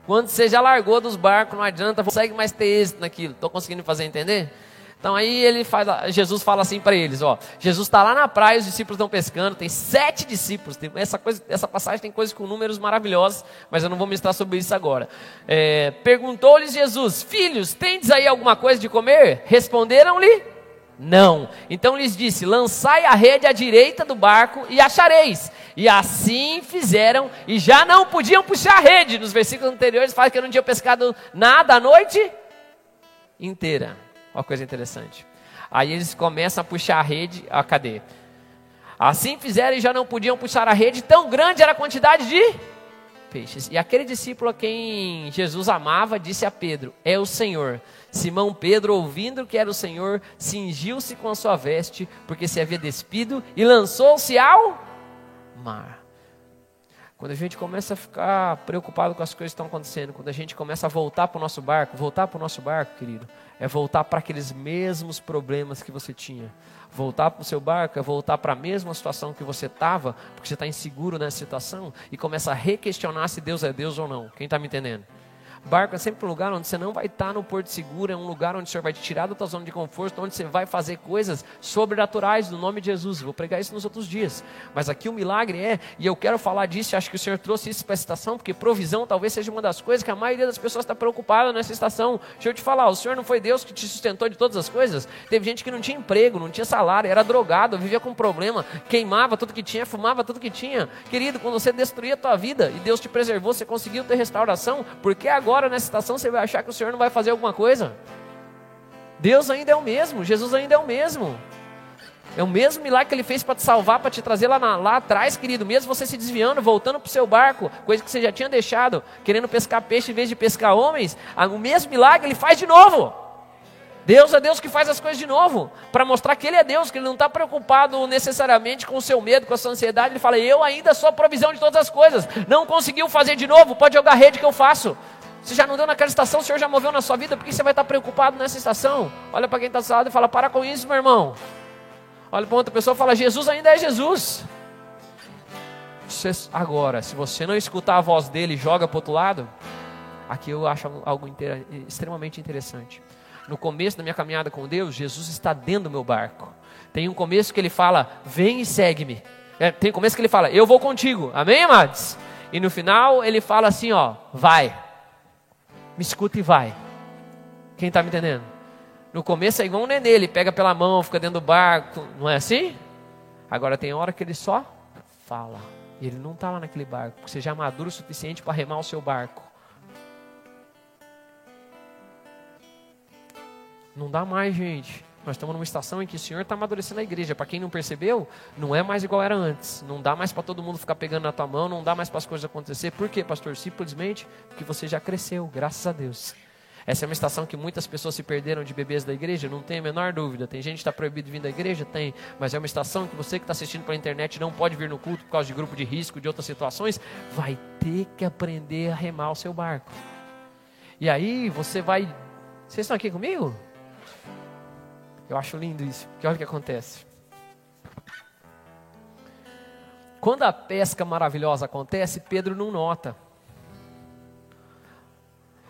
Quando você já largou dos barcos, não adianta, consegue mais ter êxito naquilo. Estou conseguindo fazer entender? Então aí ele faz, Jesus fala assim para eles, ó, Jesus está lá na praia, os discípulos estão pescando, tem sete discípulos, tem, essa, coisa, essa passagem tem coisas com números maravilhosos, mas eu não vou ministrar sobre isso agora. É, Perguntou-lhes Jesus, filhos, tendes aí alguma coisa de comer? Responderam-lhe, não. Então lhes disse: Lançai a rede à direita do barco e achareis. E assim fizeram, e já não podiam puxar a rede. Nos versículos anteriores fala que não tinham pescado nada a noite inteira. Uma coisa interessante. Aí eles começam a puxar a rede, a cadê? Assim fizeram e já não podiam puxar a rede, tão grande era a quantidade de peixes. E aquele discípulo a quem Jesus amava disse a Pedro: É o Senhor. Simão Pedro, ouvindo que era o Senhor, cingiu-se com a sua veste, porque se havia despido, e lançou-se ao mar. Quando a gente começa a ficar preocupado com as coisas que estão acontecendo, quando a gente começa a voltar para o nosso barco, voltar para o nosso barco, querido, é voltar para aqueles mesmos problemas que você tinha. Voltar para o seu barco é voltar para a mesma situação que você estava, porque você está inseguro nessa situação, e começa a requestionar se Deus é Deus ou não. Quem está me entendendo? Barco é sempre um lugar onde você não vai estar no porto seguro, é um lugar onde o Senhor vai te tirar da tua zona de conforto, onde você vai fazer coisas sobrenaturais no nome de Jesus. Vou pregar isso nos outros dias. Mas aqui o milagre é, e eu quero falar disso, acho que o Senhor trouxe isso para a estação, porque provisão talvez seja uma das coisas que a maioria das pessoas está preocupada nessa estação. Deixa eu te falar, o Senhor não foi Deus que te sustentou de todas as coisas? Teve gente que não tinha emprego, não tinha salário, era drogado, vivia com problema, queimava tudo que tinha, fumava tudo que tinha. Querido, quando você destruía a tua vida e Deus te preservou, você conseguiu ter restauração, porque agora agora nessa situação você vai achar que o Senhor não vai fazer alguma coisa? Deus ainda é o mesmo, Jesus ainda é o mesmo. É o mesmo milagre que ele fez para te salvar, para te trazer lá, na, lá atrás, querido. Mesmo você se desviando, voltando para o seu barco, coisa que você já tinha deixado, querendo pescar peixe em vez de pescar homens, o mesmo milagre ele faz de novo. Deus é Deus que faz as coisas de novo, para mostrar que Ele é Deus, que Ele não está preocupado necessariamente com o seu medo, com a sua ansiedade. Ele fala: Eu ainda sou a provisão de todas as coisas. Não conseguiu fazer de novo, pode jogar rede que eu faço. Se já não deu naquela estação, o Senhor já moveu na sua vida, por que você vai estar preocupado nessa estação? Olha para quem está do seu lado e fala: Para com isso, meu irmão. Olha para outra pessoa e fala: Jesus ainda é Jesus. Agora, se você não escutar a voz dele joga para o outro lado, aqui eu acho algo extremamente interessante. No começo da minha caminhada com Deus, Jesus está dentro do meu barco. Tem um começo que ele fala, vem e segue-me. É, tem começo que ele fala, eu vou contigo. Amém, amados? E no final ele fala assim, ó, vai. Me escuta e vai. Quem está me entendendo? No começo é igual um nenê, ele pega pela mão, fica dentro do barco. Não é assim? Agora tem hora que ele só fala. E ele não está lá naquele barco, porque você já é maduro o suficiente para remar o seu barco. Não dá mais, gente. Nós estamos numa estação em que o Senhor está amadurecendo a igreja. Para quem não percebeu, não é mais igual era antes. Não dá mais para todo mundo ficar pegando na tua mão, não dá mais para as coisas acontecer. Por quê, pastor? Simplesmente porque você já cresceu, graças a Deus. Essa é uma estação que muitas pessoas se perderam de bebês da igreja, não tem a menor dúvida. Tem gente que está proibido de vir da igreja? Tem. Mas é uma estação que você que está assistindo pela internet não pode vir no culto por causa de grupo de risco, de outras situações. Vai ter que aprender a remar o seu barco. E aí você vai. Vocês estão aqui comigo? Eu acho lindo isso, porque olha o que acontece. Quando a pesca maravilhosa acontece, Pedro não nota.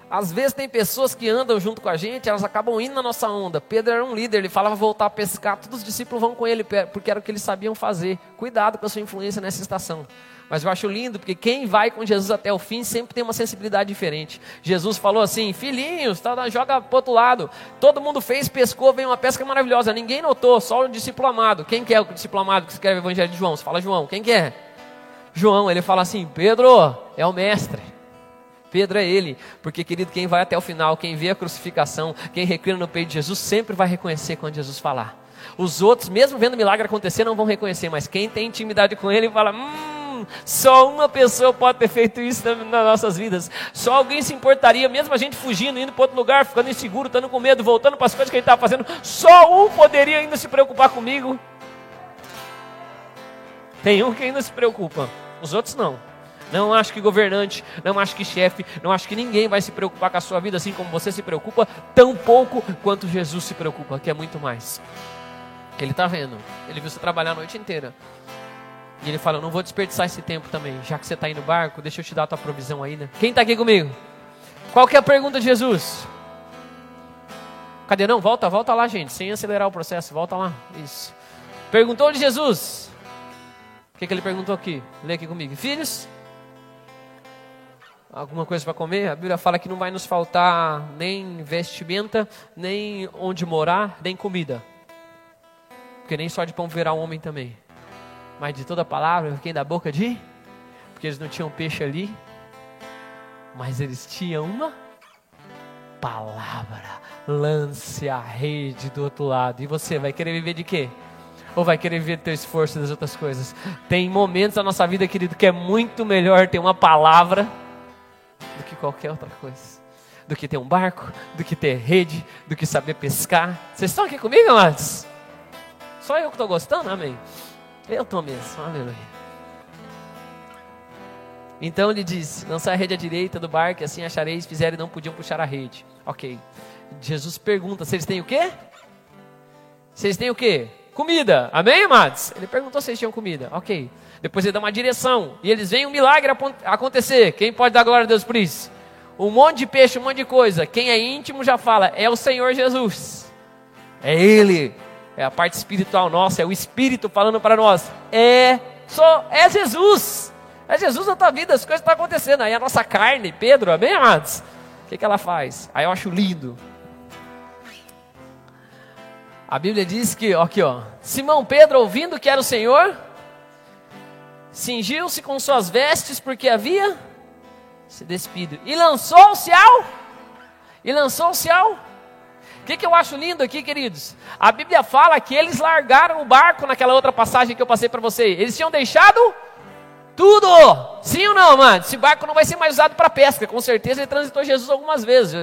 Às vezes tem pessoas que andam junto com a gente, elas acabam indo na nossa onda. Pedro era um líder, ele falava voltar a pescar, todos os discípulos vão com ele, porque era o que eles sabiam fazer. Cuidado com a sua influência nessa estação. Mas eu acho lindo, porque quem vai com Jesus até o fim sempre tem uma sensibilidade diferente. Jesus falou assim: filhinhos, tá, joga para outro lado. Todo mundo fez, pescou, veio uma pesca maravilhosa. Ninguém notou, só o discípulo amado. Quem que é o discípulo amado que escreve o Evangelho de João? Você fala João, quem que é? João, ele fala assim: Pedro, é o mestre. Pedro é ele, porque querido, quem vai até o final, quem vê a crucificação, quem reclina no peito de Jesus, sempre vai reconhecer quando Jesus falar. Os outros, mesmo vendo o milagre acontecer, não vão reconhecer, mas quem tem intimidade com ele fala: hum, só uma pessoa pode ter feito isso nas nossas vidas. Só alguém se importaria, mesmo a gente fugindo, indo para outro lugar, ficando inseguro, estando com medo, voltando para as coisas que a gente estava fazendo. Só um poderia ainda se preocupar comigo. Tem um que ainda se preocupa, os outros não. Não acho que governante, não acho que chefe, não acho que ninguém vai se preocupar com a sua vida assim como você se preocupa, tão pouco quanto Jesus se preocupa, que é muito mais. Que ele está vendo, ele viu você trabalhar a noite inteira. E ele fala: Eu não vou desperdiçar esse tempo também. Já que você está aí no barco, deixa eu te dar a tua provisão aí, né? Quem está aqui comigo? Qual que é a pergunta de Jesus? Cadê? Não, volta, volta lá, gente, sem acelerar o processo, volta lá. Isso. Perguntou de Jesus. O que, que ele perguntou aqui? Lê aqui comigo. Filhos? Alguma coisa para comer? A Bíblia fala que não vai nos faltar nem vestimenta, nem onde morar, nem comida. Porque nem só de pão verá o homem também mas de toda palavra quem da boca de? Porque eles não tinham peixe ali, mas eles tinham uma palavra. Lance a rede do outro lado. E você vai querer viver de quê? Ou vai querer viver do teu esforço das outras coisas? Tem momentos da nossa vida, querido, que é muito melhor ter uma palavra do que qualquer outra coisa. Do que ter um barco, do que ter rede, do que saber pescar. Vocês estão aqui comigo, amados? Só eu que estou gostando? Amém. Eu estou mesmo, aleluia. Então ele diz: lançar a rede à direita do barco, assim achareis. Fizeram e não podiam puxar a rede. Ok. Jesus pergunta: eles têm o quê? Eles têm o quê? Comida. Amém, amados? Ele perguntou se eles tinham comida. Ok. Depois ele dá uma direção. E eles veem um milagre acontecer. Quem pode dar glória a Deus por isso? Um monte de peixe, um monte de coisa. Quem é íntimo já fala: é o Senhor Jesus. É Ele é a parte espiritual nossa, é o Espírito falando para nós. É só é Jesus. É Jesus na tua vida, as coisas estão acontecendo. Aí a nossa carne, Pedro, amém, amados? O que, que ela faz? Aí eu acho lindo. A Bíblia diz que, ó, aqui, ó, Simão Pedro, ouvindo que era o Senhor, cingiu-se com suas vestes porque havia se despido e lançou-se ao e lançou-se ao que, que eu acho lindo aqui, queridos? A Bíblia fala que eles largaram o barco naquela outra passagem que eu passei para você. Eles tinham deixado Tudo! Sim ou não, mano? Esse barco não vai ser mais usado para pesca. Com certeza ele transitou Jesus algumas vezes.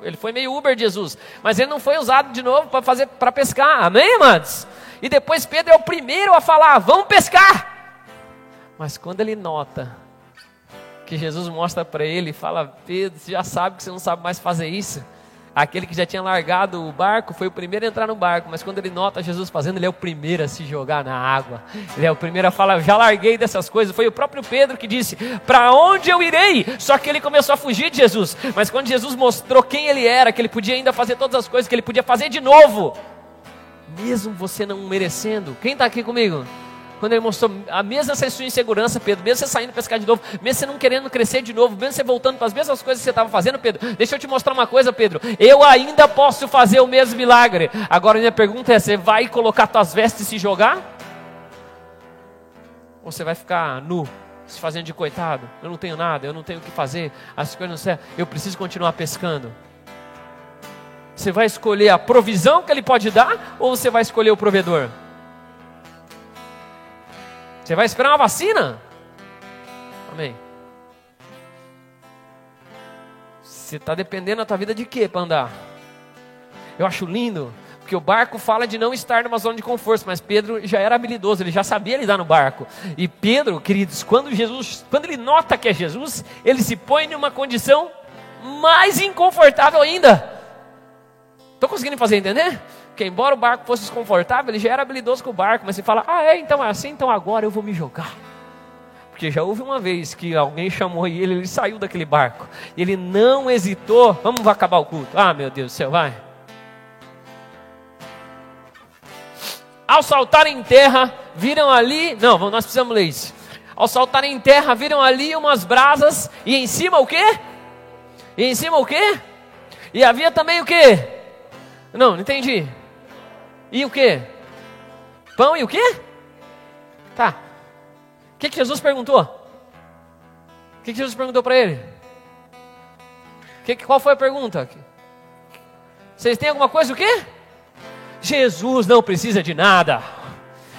Ele foi meio Uber de Jesus. Mas ele não foi usado de novo para fazer para pescar. Amém, amados? E depois Pedro é o primeiro a falar: vamos pescar. Mas quando ele nota que Jesus mostra para ele e fala: Pedro, você já sabe que você não sabe mais fazer isso. Aquele que já tinha largado o barco foi o primeiro a entrar no barco, mas quando ele nota Jesus fazendo, ele é o primeiro a se jogar na água. Ele é o primeiro a falar: Já larguei dessas coisas. Foi o próprio Pedro que disse: Para onde eu irei? Só que ele começou a fugir de Jesus. Mas quando Jesus mostrou quem ele era, que ele podia ainda fazer todas as coisas, que ele podia fazer de novo, mesmo você não merecendo, quem está aqui comigo? Quando ele mostrou a mesma sua insegurança, Pedro, mesmo você saindo pescar de novo, mesmo você não querendo crescer de novo, mesmo você voltando para as mesmas coisas que você estava fazendo, Pedro, deixa eu te mostrar uma coisa, Pedro. Eu ainda posso fazer o mesmo milagre. Agora minha pergunta é: você vai colocar suas vestes e se jogar? Ou você vai ficar nu, se fazendo de coitado? Eu não tenho nada, eu não tenho o que fazer, as coisas não servem, eu preciso continuar pescando. Você vai escolher a provisão que ele pode dar ou você vai escolher o provedor? Você vai esperar uma vacina? Amém. Você está dependendo da tua vida de quê para andar? Eu acho lindo, porque o barco fala de não estar numa zona de conforto, mas Pedro já era habilidoso, ele já sabia lidar no barco. E Pedro, queridos, quando Jesus, quando ele nota que é Jesus, ele se põe numa condição mais inconfortável ainda. Estou conseguindo fazer entender? Porque embora o barco fosse desconfortável, ele já era habilidoso com o barco, mas ele fala, ah é, então é assim, então agora eu vou me jogar. Porque já houve uma vez que alguém chamou ele, ele saiu daquele barco. Ele não hesitou, vamos acabar o culto. Ah meu Deus do céu, vai. Ao saltar em terra, viram ali, não, nós precisamos ler isso. Ao saltar em terra, viram ali umas brasas e em cima o quê? E em cima o quê? E havia também o quê? Não, não entendi. E o que? Pão e o que? Tá. O que, que Jesus perguntou? O que, que Jesus perguntou para ele? Que, qual foi a pergunta? Vocês têm alguma coisa o quê? Jesus não precisa de nada.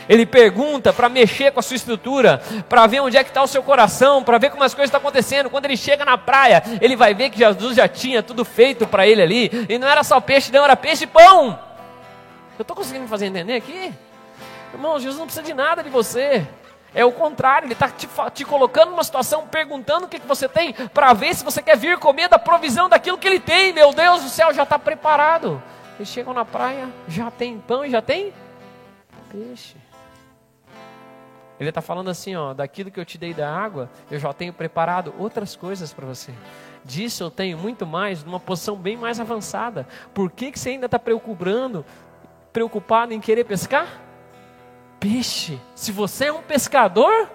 Ele pergunta para mexer com a sua estrutura, para ver onde é que está o seu coração, para ver como as coisas estão acontecendo. Quando ele chega na praia, ele vai ver que Jesus já tinha tudo feito para ele ali. E não era só peixe, não, era peixe e pão. Eu estou conseguindo me fazer entender aqui? Irmão, Jesus não precisa de nada de você. É o contrário, ele está te, te, colocando numa situação, perguntando o que, que você tem, para ver se você quer vir comer da provisão daquilo que ele tem. Meu Deus do céu, já está preparado. Eles chegam na praia, já tem pão e já tem peixe. Ele está falando assim, ó, daquilo que eu te dei da água, eu já tenho preparado outras coisas para você. Disso eu tenho muito mais, numa posição bem mais avançada. Por que, que você ainda está preocupando, preocupado em querer pescar? Peixe. Se você é um pescador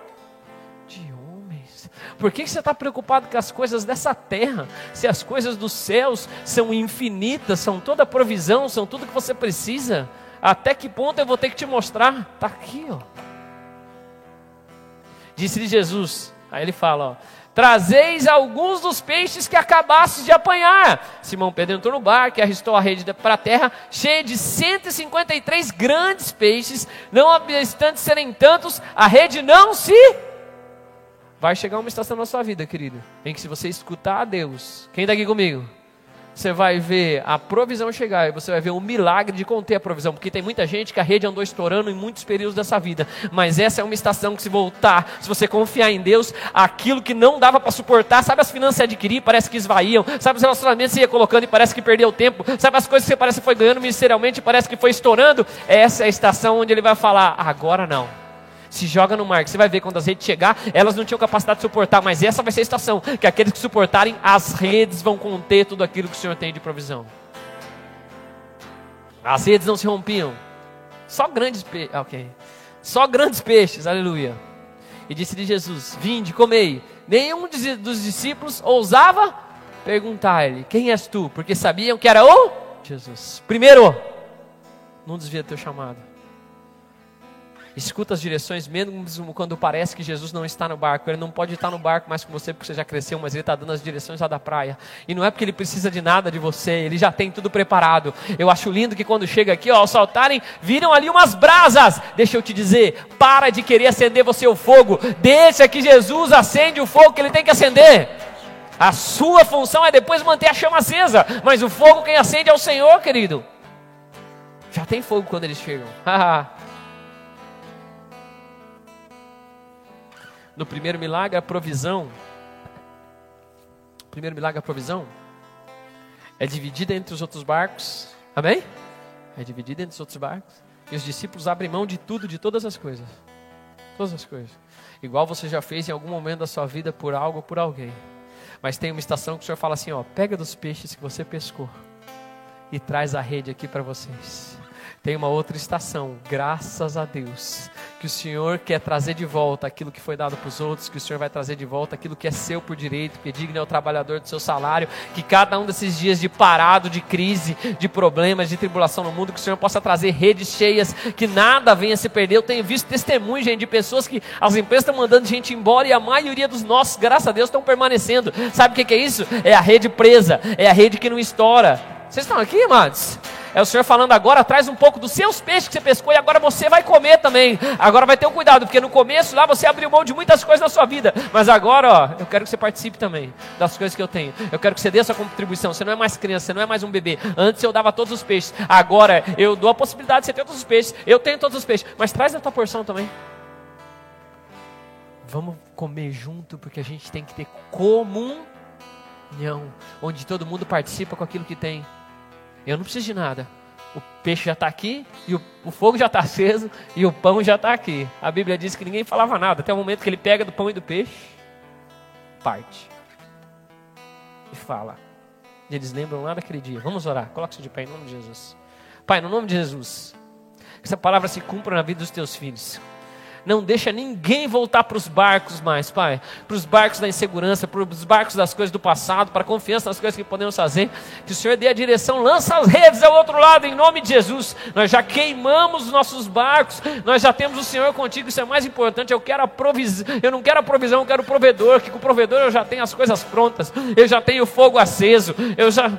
de homens, por que você está preocupado com as coisas dessa terra? Se as coisas dos céus são infinitas, são toda provisão, são tudo que você precisa. Até que ponto eu vou ter que te mostrar? Está aqui, ó. Disse-lhe Jesus. Aí ele fala, ó. Trazeis alguns dos peixes que acabastes de apanhar. Simão Pedro entrou no barco e arristou a rede para a terra, cheia de 153 grandes peixes. Não obstante serem tantos, a rede não se. Vai chegar uma estação na sua vida, querido, em que se você escutar a Deus, quem está aqui comigo? Você vai ver a provisão chegar e você vai ver o milagre de conter a provisão, porque tem muita gente que a rede andou estourando em muitos períodos dessa vida, mas essa é uma estação que se voltar, se você confiar em Deus, aquilo que não dava para suportar, sabe as finanças adquirir, parece que esvaíam, sabe os relacionamentos você ia colocando e parece que perdeu tempo, sabe as coisas que você parece que foi ganhando ministerialmente parece que foi estourando, essa é a estação onde ele vai falar, agora não se joga no mar, que você vai ver quando as redes chegar, elas não tinham capacidade de suportar, mas essa vai ser a estação, que aqueles que suportarem, as redes vão conter tudo aquilo que o Senhor tem de provisão. As redes não se rompiam. Só grandes peixes, ok. Só grandes peixes, aleluia. E disse-lhe Jesus: Vinde, comei. Nenhum dos discípulos ousava perguntar-lhe: Quem és tu? Porque sabiam que era o Jesus. Primeiro, não desvia teu chamado. Escuta as direções, mesmo quando parece que Jesus não está no barco. Ele não pode estar no barco mais com você porque você já cresceu, mas ele está dando as direções lá da praia. E não é porque ele precisa de nada de você, ele já tem tudo preparado. Eu acho lindo que quando chega aqui, ó, ao saltarem, viram ali umas brasas. Deixa eu te dizer, para de querer acender você o fogo. Deixa que Jesus acende o fogo que ele tem que acender. A sua função é depois manter a chama acesa, mas o fogo quem acende é o Senhor, querido. Já tem fogo quando eles chegam. no primeiro milagre, a provisão. Primeiro milagre, a provisão. É dividida entre os outros barcos. Amém? É dividida entre os outros barcos. E os discípulos abrem mão de tudo, de todas as coisas. Todas as coisas. Igual você já fez em algum momento da sua vida por algo ou por alguém. Mas tem uma estação que o Senhor fala assim: ó, pega dos peixes que você pescou e traz a rede aqui para vocês. Tem uma outra estação, graças a Deus, que o Senhor quer trazer de volta aquilo que foi dado para os outros, que o Senhor vai trazer de volta aquilo que é seu por direito, que é digno é o trabalhador do seu salário, que cada um desses dias de parado, de crise, de problemas, de tribulação no mundo, que o Senhor possa trazer redes cheias, que nada venha se perder. Eu tenho visto testemunhos, gente, de pessoas que as empresas estão mandando gente embora e a maioria dos nossos, graças a Deus, estão permanecendo. Sabe o que é isso? É a rede presa, é a rede que não estoura. Vocês estão aqui, amados? É o Senhor falando agora, traz um pouco dos seus peixes que você pescou e agora você vai comer também. Agora vai ter um cuidado, porque no começo lá você abriu mão de muitas coisas na sua vida. Mas agora, ó, eu quero que você participe também das coisas que eu tenho. Eu quero que você dê sua contribuição. Você não é mais criança, você não é mais um bebê. Antes eu dava todos os peixes. Agora eu dou a possibilidade de você ter todos os peixes. Eu tenho todos os peixes. Mas traz a tua porção também. Vamos comer junto, porque a gente tem que ter comunhão, onde todo mundo participa com aquilo que tem. Eu não preciso de nada. O peixe já está aqui, e o, o fogo já está aceso, e o pão já está aqui. A Bíblia diz que ninguém falava nada, até o momento que ele pega do pão e do peixe, parte. E fala. E eles lembram lá daquele dia. Vamos orar. Coloque-se de pé em nome de Jesus. Pai, no nome de Jesus, que essa palavra se cumpra na vida dos teus filhos. Não deixa ninguém voltar para os barcos mais, Pai. Para os barcos da insegurança, para os barcos das coisas do passado, para a confiança nas coisas que podemos fazer. Que o Senhor dê a direção, lança as redes ao outro lado, em nome de Jesus. Nós já queimamos os nossos barcos, nós já temos o Senhor contigo, isso é mais importante. Eu quero a provisão, eu não quero a provisão, eu quero o provedor, que com o provedor eu já tenho as coisas prontas, eu já tenho o fogo aceso, eu já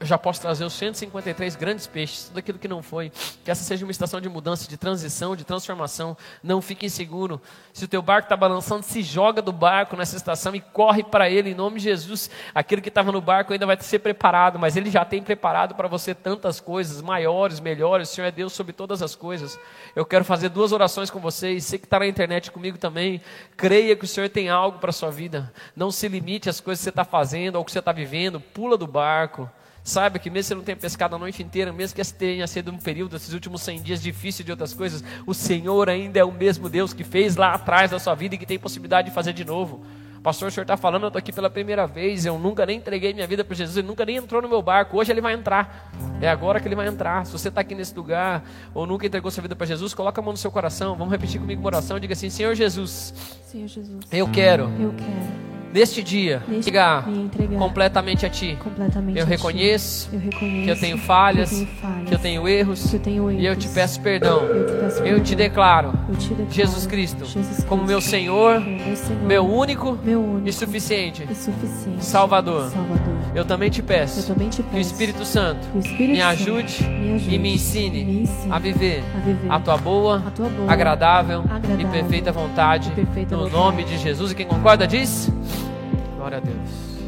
eu já posso trazer os 153 grandes peixes, tudo aquilo que não foi. Que essa seja uma estação de mudança, de transição, de transformação. Não fique inseguro. Se o teu barco está balançando, se joga do barco nessa estação e corre para ele em nome de Jesus. Aquilo que estava no barco ainda vai ser preparado, mas ele já tem preparado para você tantas coisas maiores, melhores. O Senhor é Deus sobre todas as coisas. Eu quero fazer duas orações com vocês. Você que está na internet comigo também, creia que o Senhor tem algo para a sua vida. Não se limite às coisas que você está fazendo ou que você está vivendo. Pula do barco. Saiba que mesmo que você não tenha pescado a noite inteira, mesmo que esse tenha sido um período, esses últimos 100 dias difícil de outras coisas, o Senhor ainda é o mesmo Deus que fez lá atrás da sua vida e que tem possibilidade de fazer de novo. Pastor, o senhor está falando, eu estou aqui pela primeira vez, eu nunca nem entreguei minha vida para Jesus, ele nunca nem entrou no meu barco, hoje ele vai entrar. É agora que ele vai entrar. Se você está aqui nesse lugar ou nunca entregou sua vida para Jesus, coloca a mão no seu coração. Vamos repetir comigo uma oração. Diga assim: Senhor Jesus, Senhor Jesus eu quero, eu quero neste dia, Neste entregar entregar completamente a Ti. completamente Eu a Ti. reconheço eu reconheço que eu tenho falhas, que eu tenho, falhas, que eu tenho erros, que eu tenho e eu erros. te peço perdão. Eu te peço Eu te perdão. declaro te declaro Jesus Cristo Jesus como meu Cristo Senhor, meu, Senhor, meu único meu único e suficiente e suficiente Salvador. Salvador. Eu também te peço também peço que o Espírito Santo o Espírito me Santo ajude me ajude e me ensine me ensine a viver a viver a tua boa, a tua boa, agradável e agradável perfeita vontade. e perfeita No vontade. nome de Jesus. E quem concorda diz: Glória a Deus.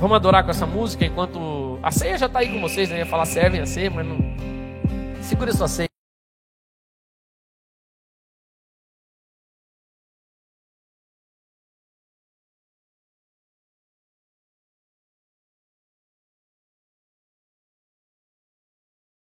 Vamos adorar com essa música enquanto. A ceia já está aí com vocês, né? Eu ia falar servem a ceia, mas não. Segura sua ceia.